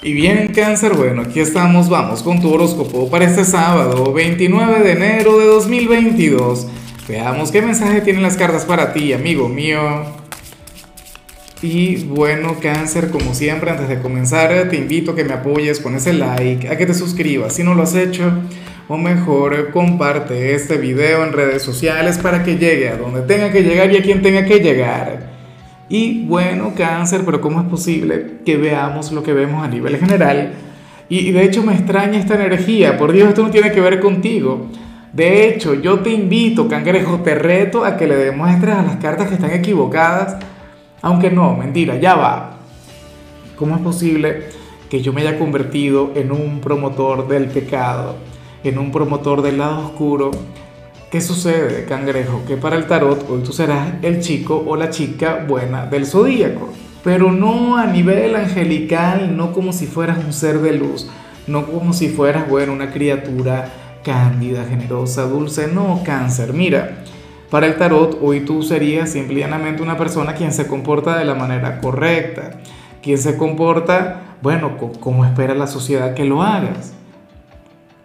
Y bien, cáncer, bueno, aquí estamos, vamos con tu horóscopo para este sábado, 29 de enero de 2022. Veamos qué mensaje tienen las cartas para ti, amigo mío. Y bueno, cáncer, como siempre, antes de comenzar, te invito a que me apoyes con ese like, a que te suscribas si no lo has hecho, o mejor, comparte este video en redes sociales para que llegue a donde tenga que llegar y a quien tenga que llegar. Y bueno, cáncer, pero ¿cómo es posible que veamos lo que vemos a nivel general? Y, de hecho me extraña esta energía, por Dios, esto no tiene que ver contigo. De hecho, yo te invito, cangrejo, te reto a que le demuestres a las cartas que están equivocadas, aunque no, mentira, ya va. ¿Cómo es posible que yo me haya convertido en un promotor del pecado, en un promotor del lado oscuro? ¿Qué sucede, cangrejo? Que para el tarot hoy tú serás el chico o la chica buena del zodíaco, pero no a nivel angelical, no como si fueras un ser de luz, no como si fueras, bueno, una criatura cándida, generosa, dulce, no, cáncer. Mira, para el tarot hoy tú serías simplemente una persona quien se comporta de la manera correcta, quien se comporta, bueno, como espera la sociedad que lo hagas.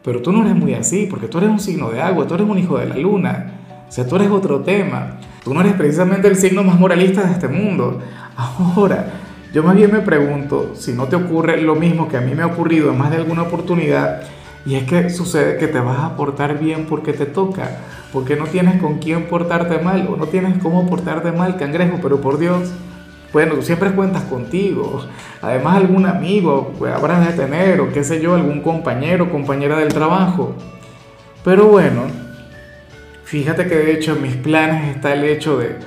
Pero tú no eres muy así, porque tú eres un signo de agua, tú eres un hijo de la luna. O sea, tú eres otro tema. Tú no eres precisamente el signo más moralista de este mundo. Ahora, yo más bien me pregunto si no te ocurre lo mismo que a mí me ha ocurrido en más de alguna oportunidad, y es que sucede que te vas a portar bien porque te toca, porque no tienes con quién portarte mal o no tienes cómo portarte mal, cangrejo, pero por Dios, bueno, tú siempre cuentas contigo. Además, algún amigo pues, habrás de tener, o qué sé yo, algún compañero, compañera del trabajo. Pero bueno, fíjate que de hecho en mis planes está el hecho de,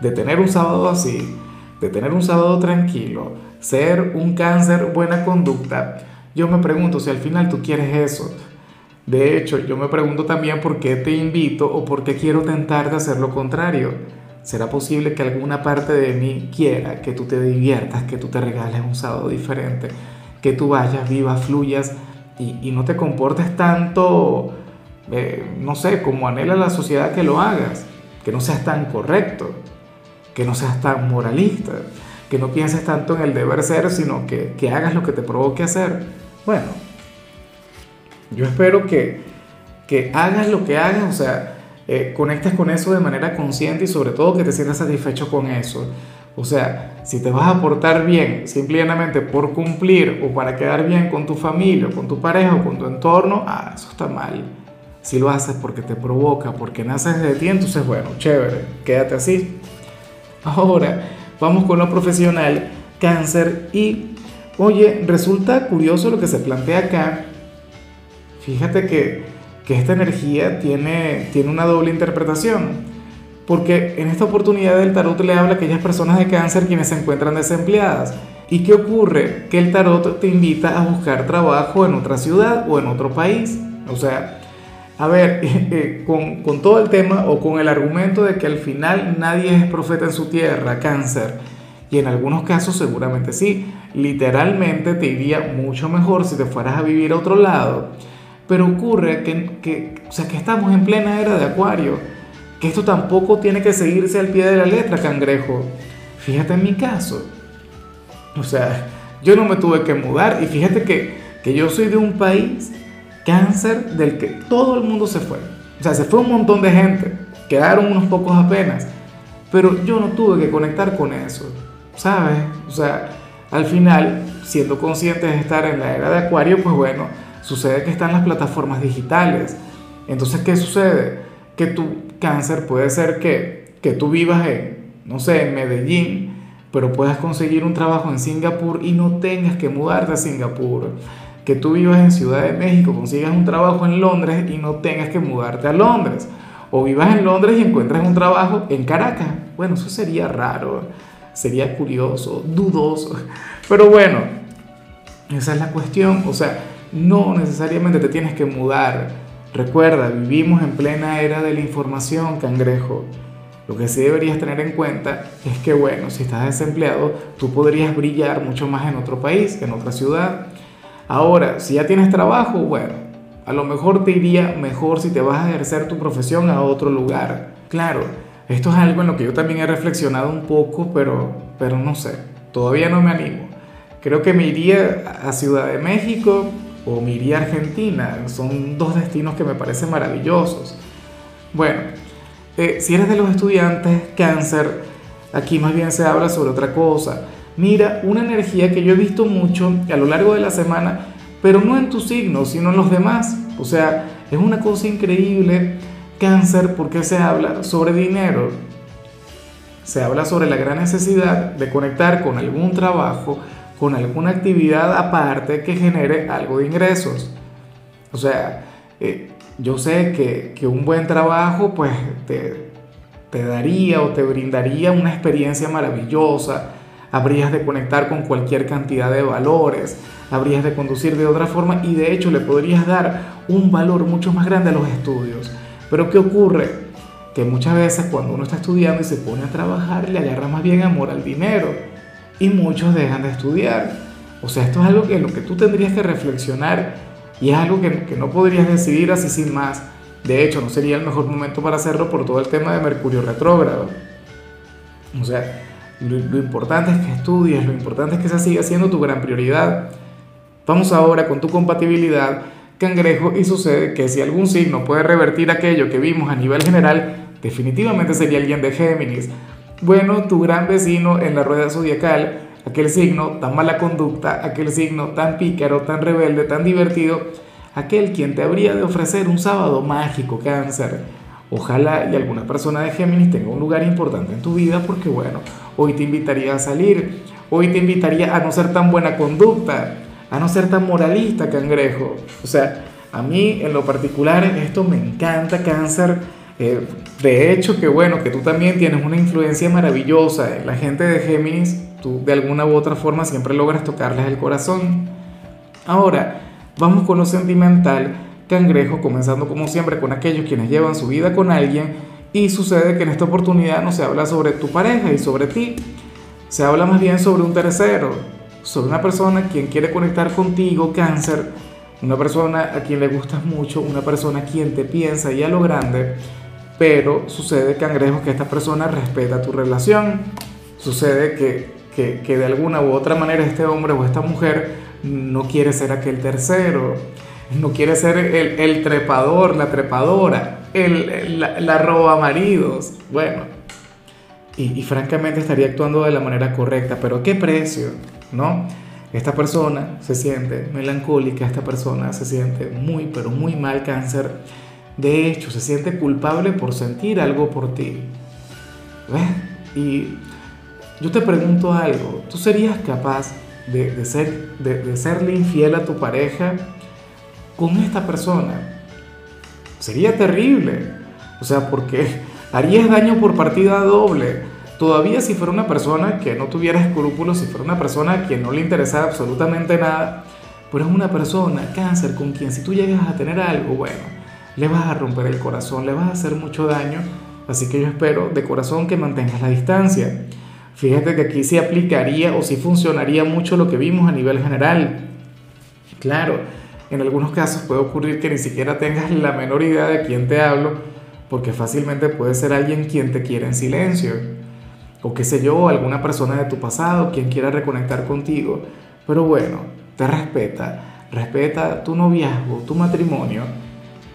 de tener un sábado así, de tener un sábado tranquilo, ser un cáncer buena conducta. Yo me pregunto si al final tú quieres eso. De hecho, yo me pregunto también por qué te invito o por qué quiero tentarte a hacer lo contrario. ¿Será posible que alguna parte de mí quiera que tú te diviertas, que tú te regales un sábado diferente, que tú vayas, vivas, fluyas y, no te comportes tanto, eh, no sé, como anhela la sociedad que lo hagas, que no seas tan correcto, que no seas tan moralista, que no pienses tanto en el deber ser, sino que, que hagas lo que te provoque hacer? Bueno, yo espero que, que hagas lo que hagas, o sea, eh, conectes con eso de manera consciente y sobre todo que te sientas satisfecho con eso. O sea, si te vas a portar bien simplemente por cumplir o para quedar bien con tu familia, con tu pareja o con tu entorno, ah, eso está mal. Si lo haces porque te provoca, porque naces de ti, entonces bueno, chévere, quédate así. Ahora, vamos con lo profesional, cáncer y, oye, resulta curioso lo que se plantea acá. Fíjate que que esta energía tiene, tiene una doble interpretación. Porque en esta oportunidad el tarot le habla a aquellas personas de cáncer quienes se encuentran desempleadas. ¿Y qué ocurre? Que el tarot te invita a buscar trabajo en otra ciudad o en otro país. O sea, a ver, eh, con, con todo el tema o con el argumento de que al final nadie es profeta en su tierra, cáncer. Y en algunos casos seguramente sí. Literalmente te iría mucho mejor si te fueras a vivir a otro lado pero ocurre que, que, o sea, que estamos en plena era de Acuario, que esto tampoco tiene que seguirse al pie de la letra, cangrejo. Fíjate en mi caso. O sea, yo no me tuve que mudar y fíjate que, que yo soy de un país, cáncer, del que todo el mundo se fue. O sea, se fue un montón de gente, quedaron unos pocos apenas, pero yo no tuve que conectar con eso, ¿sabes? O sea, al final, siendo consciente de estar en la era de Acuario, pues bueno, Sucede que están las plataformas digitales. Entonces, ¿qué sucede? Que tu cáncer puede ser que, que tú vivas en, no sé, en Medellín, pero puedas conseguir un trabajo en Singapur y no tengas que mudarte a Singapur. Que tú vivas en Ciudad de México, consigas un trabajo en Londres y no tengas que mudarte a Londres. O vivas en Londres y encuentres un trabajo en Caracas. Bueno, eso sería raro, sería curioso, dudoso. Pero bueno, esa es la cuestión. O sea, no necesariamente te tienes que mudar. Recuerda, vivimos en plena era de la información, cangrejo. Lo que sí deberías tener en cuenta es que, bueno, si estás desempleado, tú podrías brillar mucho más en otro país, en otra ciudad. Ahora, si ya tienes trabajo, bueno, a lo mejor te iría mejor si te vas a ejercer tu profesión a otro lugar. Claro, esto es algo en lo que yo también he reflexionado un poco, pero, pero no sé, todavía no me animo. creo que me iría a Ciudad de México o a Argentina. Son dos destinos que me parecen maravillosos. Bueno, eh, si eres de los estudiantes cáncer, aquí más bien se habla sobre otra cosa. Mira, una energía que yo he visto mucho a lo largo de la semana, pero no en tu signo, sino en los demás. O sea, es una cosa increíble, cáncer, porque se habla sobre dinero. Se habla sobre la gran necesidad de conectar con algún trabajo, con alguna actividad aparte que genere algo de ingresos. O sea, eh, yo sé que, que, un buen trabajo pues te, te daría o te brindaría una experiencia maravillosa, habrías de conectar con cualquier cantidad de valores, habrías de conducir de otra forma y de hecho le podrías dar un valor mucho más grande a los estudios. Pero ¿qué ocurre? Que muchas veces cuando uno está estudiando y se pone a trabajar le agarra más bien amor al dinero y muchos dejan de estudiar. O sea, esto es algo que lo que tú tendrías que reflexionar y es algo que, que no podrías decidir así sin más. De hecho, no sería el mejor momento para hacerlo por todo el tema de Mercurio retrógrado. O sea, lo, importante es que estudies, lo importante es que esa siga siendo tu gran prioridad. Vamos ahora con tu compatibilidad, cangrejo, y sucede que si algún signo puede revertir aquello que vimos a nivel general, definitivamente sería alguien de Géminis. Bueno, tu gran vecino en la rueda zodiacal, aquel signo tan mala conducta, aquel signo tan pícaro, tan rebelde, tan divertido, aquel quien te habría de ofrecer un sábado mágico, cáncer. Ojalá y alguna persona de Géminis tenga un lugar importante en tu vida porque bueno, hoy te invitaría a salir, hoy te invitaría a no ser tan buena conducta, a no ser tan moralista, cangrejo. O sea, a mí en lo particular esto me encanta, cáncer eh, de hecho, que bueno, que tú también tienes una influencia maravillosa. En la gente de Géminis, tú de alguna u otra forma siempre logras tocarles el corazón. Ahora, vamos con lo sentimental, cangrejo, comenzando como siempre con aquellos quienes llevan su vida con alguien y sucede que en esta oportunidad no se habla sobre tu pareja y sobre ti, se habla más bien sobre un tercero, sobre una persona quien quiere conectar contigo, cáncer, una persona a quien le gustas mucho, una persona quien te piensa y a lo grande pero sucede, cangrejo, que esta persona respeta tu relación. Sucede que, que, que, de alguna u otra manera este hombre o esta mujer no quiere ser aquel tercero, no quiere ser el, el trepador, la trepadora, el, la, la roba maridos. Bueno, y, y francamente estaría actuando de la manera correcta, pero ¿qué precio? ¿No? Esta persona se siente melancólica, esta persona se siente muy, pero muy mal cáncer de hecho, se siente culpable por sentir algo por ti. ¿Ves? Y yo te pregunto algo, ¿tú serías capaz de, ser, de, de serle infiel a tu pareja con esta persona? Sería terrible. O sea, porque harías daño por partida doble. Todavía si fuera una persona que no tuviera escrúpulos, si fuera una persona que no le interesara absolutamente nada, pero es una persona, cáncer, con quien si tú llegas a tener algo, bueno, le vas a romper el corazón, le vas a hacer mucho daño. Así que yo espero de corazón que mantengas la distancia. Fíjate que aquí sí aplicaría o sí funcionaría mucho lo que vimos a nivel general. Claro, en algunos casos puede ocurrir que ni siquiera tengas la menor idea de quién te hablo, porque fácilmente puede ser alguien quien te quiere en silencio. O qué sé yo, alguna persona de tu pasado quien quiera reconectar contigo. Pero bueno, te respeta, respeta tu noviazgo, tu matrimonio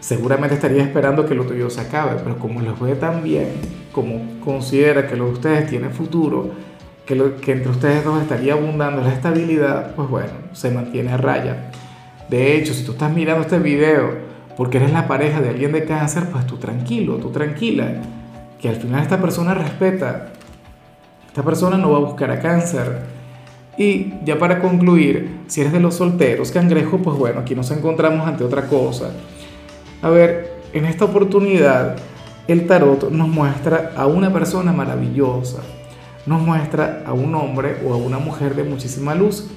seguramente estaría esperando que lo tuyo se acabe, pero como les ve tan bien, como considera que lo de ustedes tiene futuro, que, lo, que entre ustedes dos estaría abundando la estabilidad, pues bueno, se mantiene a raya. De hecho, si tú estás mirando este video porque eres la pareja de alguien de cáncer, pues tú tranquilo, tú tranquila, que al final esta persona respeta, esta persona no va a buscar a cáncer. Y ya para concluir, si eres de los solteros, cangrejo, pues bueno, aquí nos encontramos ante otra cosa a ver, en esta oportunidad el tarot nos muestra a una persona maravillosa, nos muestra a un hombre o a una mujer de muchísima luz,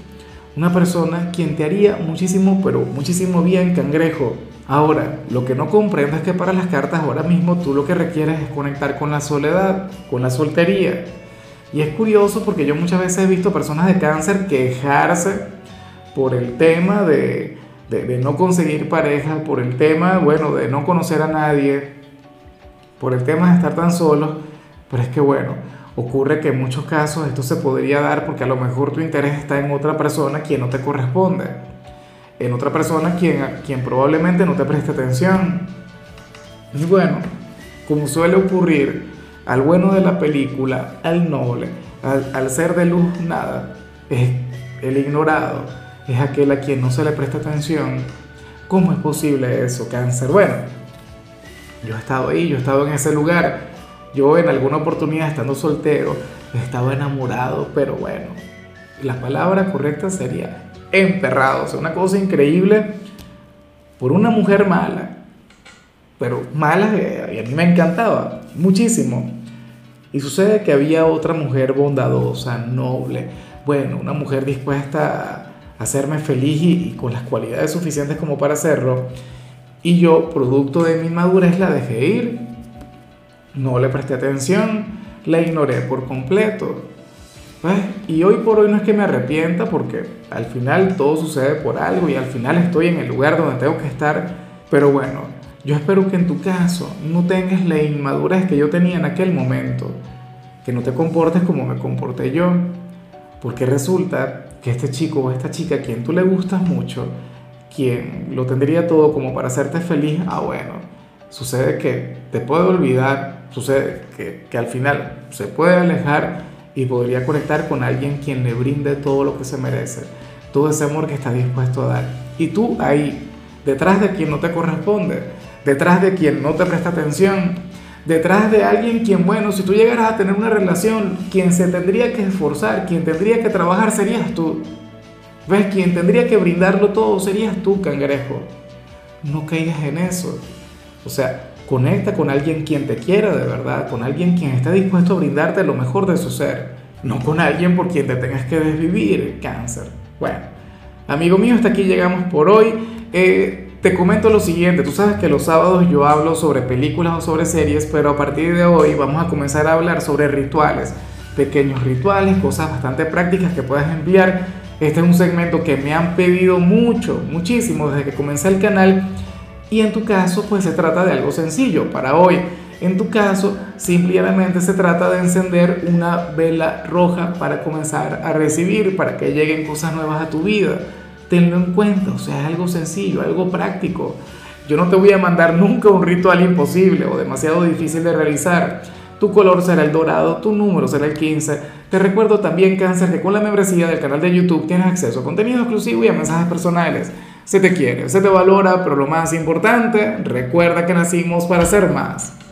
una persona quien te haría muchísimo, pero muchísimo bien, cangrejo. Ahora, lo que no comprendo es que para las cartas ahora mismo tú lo que requieres es conectar con la soledad, con la soltería. Y es curioso porque yo muchas veces he visto personas de cáncer quejarse por el tema de, de, no conseguir pareja, por el tema, bueno, de no conocer a nadie, por el tema de estar tan solos, pero es que bueno, Ocurre que en muchos casos esto se podría dar porque a lo mejor tu interés está en otra persona quien no te corresponde, en otra persona quien, quien probablemente no te preste atención. Y bueno, como suele ocurrir, al bueno de la película, al noble, al, ser de luz nada, es el ignorado, es aquel a quien no se le presta atención. ¿Cómo es posible eso, cáncer? Bueno, yo he estado ahí, yo he estado en ese lugar. Yo en alguna oportunidad estando soltero, estaba enamorado, pero bueno, la palabra correcta sería emperrado. O sea, una cosa increíble por una mujer mala, pero mala y a mí me encantaba muchísimo. Y sucede que había otra mujer bondadosa, noble, bueno, una mujer dispuesta hacerme feliz y, con las cualidades suficientes como para hacerlo. Y yo, producto de mi madurez, la dejé ir. No le presté atención, la ignoré por completo. Pues, y hoy por hoy no es que me arrepienta porque al final todo sucede por algo y al final estoy en el lugar donde tengo que estar. Pero bueno, yo espero que en tu caso no tengas la inmadurez que yo tenía en aquel momento, que no te comportes como me comporté yo, porque resulta que este chico o esta chica quien tú le gustas mucho, quien lo tendría todo como para hacerte feliz, ah bueno, sucede que te puede olvidar, sucede que, que al final se puede alejar y podría conectar con alguien quien le brinde todo lo que se merece, todo ese amor que está dispuesto a dar. Y tú ahí, detrás de quien no te corresponde, detrás de quien no te presta atención, detrás de alguien quien, bueno, si tú llegaras a tener una relación, quien se tendría que esforzar, quien tendría que trabajar serías tú. ¿Ves? Quien tendría que brindarlo todo serías tú, cangrejo. No caigas en eso. O sea, conecta con alguien quien te quiera de verdad, con alguien quien esté dispuesto a brindarte lo mejor de su ser, no con alguien por quien te tengas que desvivir, cáncer. Bueno, amigo mío, hasta aquí llegamos por hoy. Eh, te comento lo siguiente, tú sabes que los sábados yo hablo sobre películas o sobre series, pero a partir de hoy vamos a comenzar a hablar sobre rituales, pequeños rituales, cosas bastante prácticas que puedes enviar. Este es un segmento que me han pedido mucho, muchísimo desde que comencé el canal y en tu caso pues se trata de algo sencillo para hoy. En tu caso simplemente se trata de encender una vela roja para comenzar a recibir, para que lleguen cosas nuevas a tu vida tenlo en cuenta, o sea, algo sencillo, algo práctico. Yo no te voy a mandar nunca un ritual imposible o demasiado difícil de realizar. Tu color será el dorado, tu número será el 15. Te recuerdo también, Cáncer, que con la membresía del canal de YouTube tienes acceso a contenido exclusivo y a mensajes personales. Se te quiere, se te valora, pero lo más importante, recuerda que nacimos para ser más.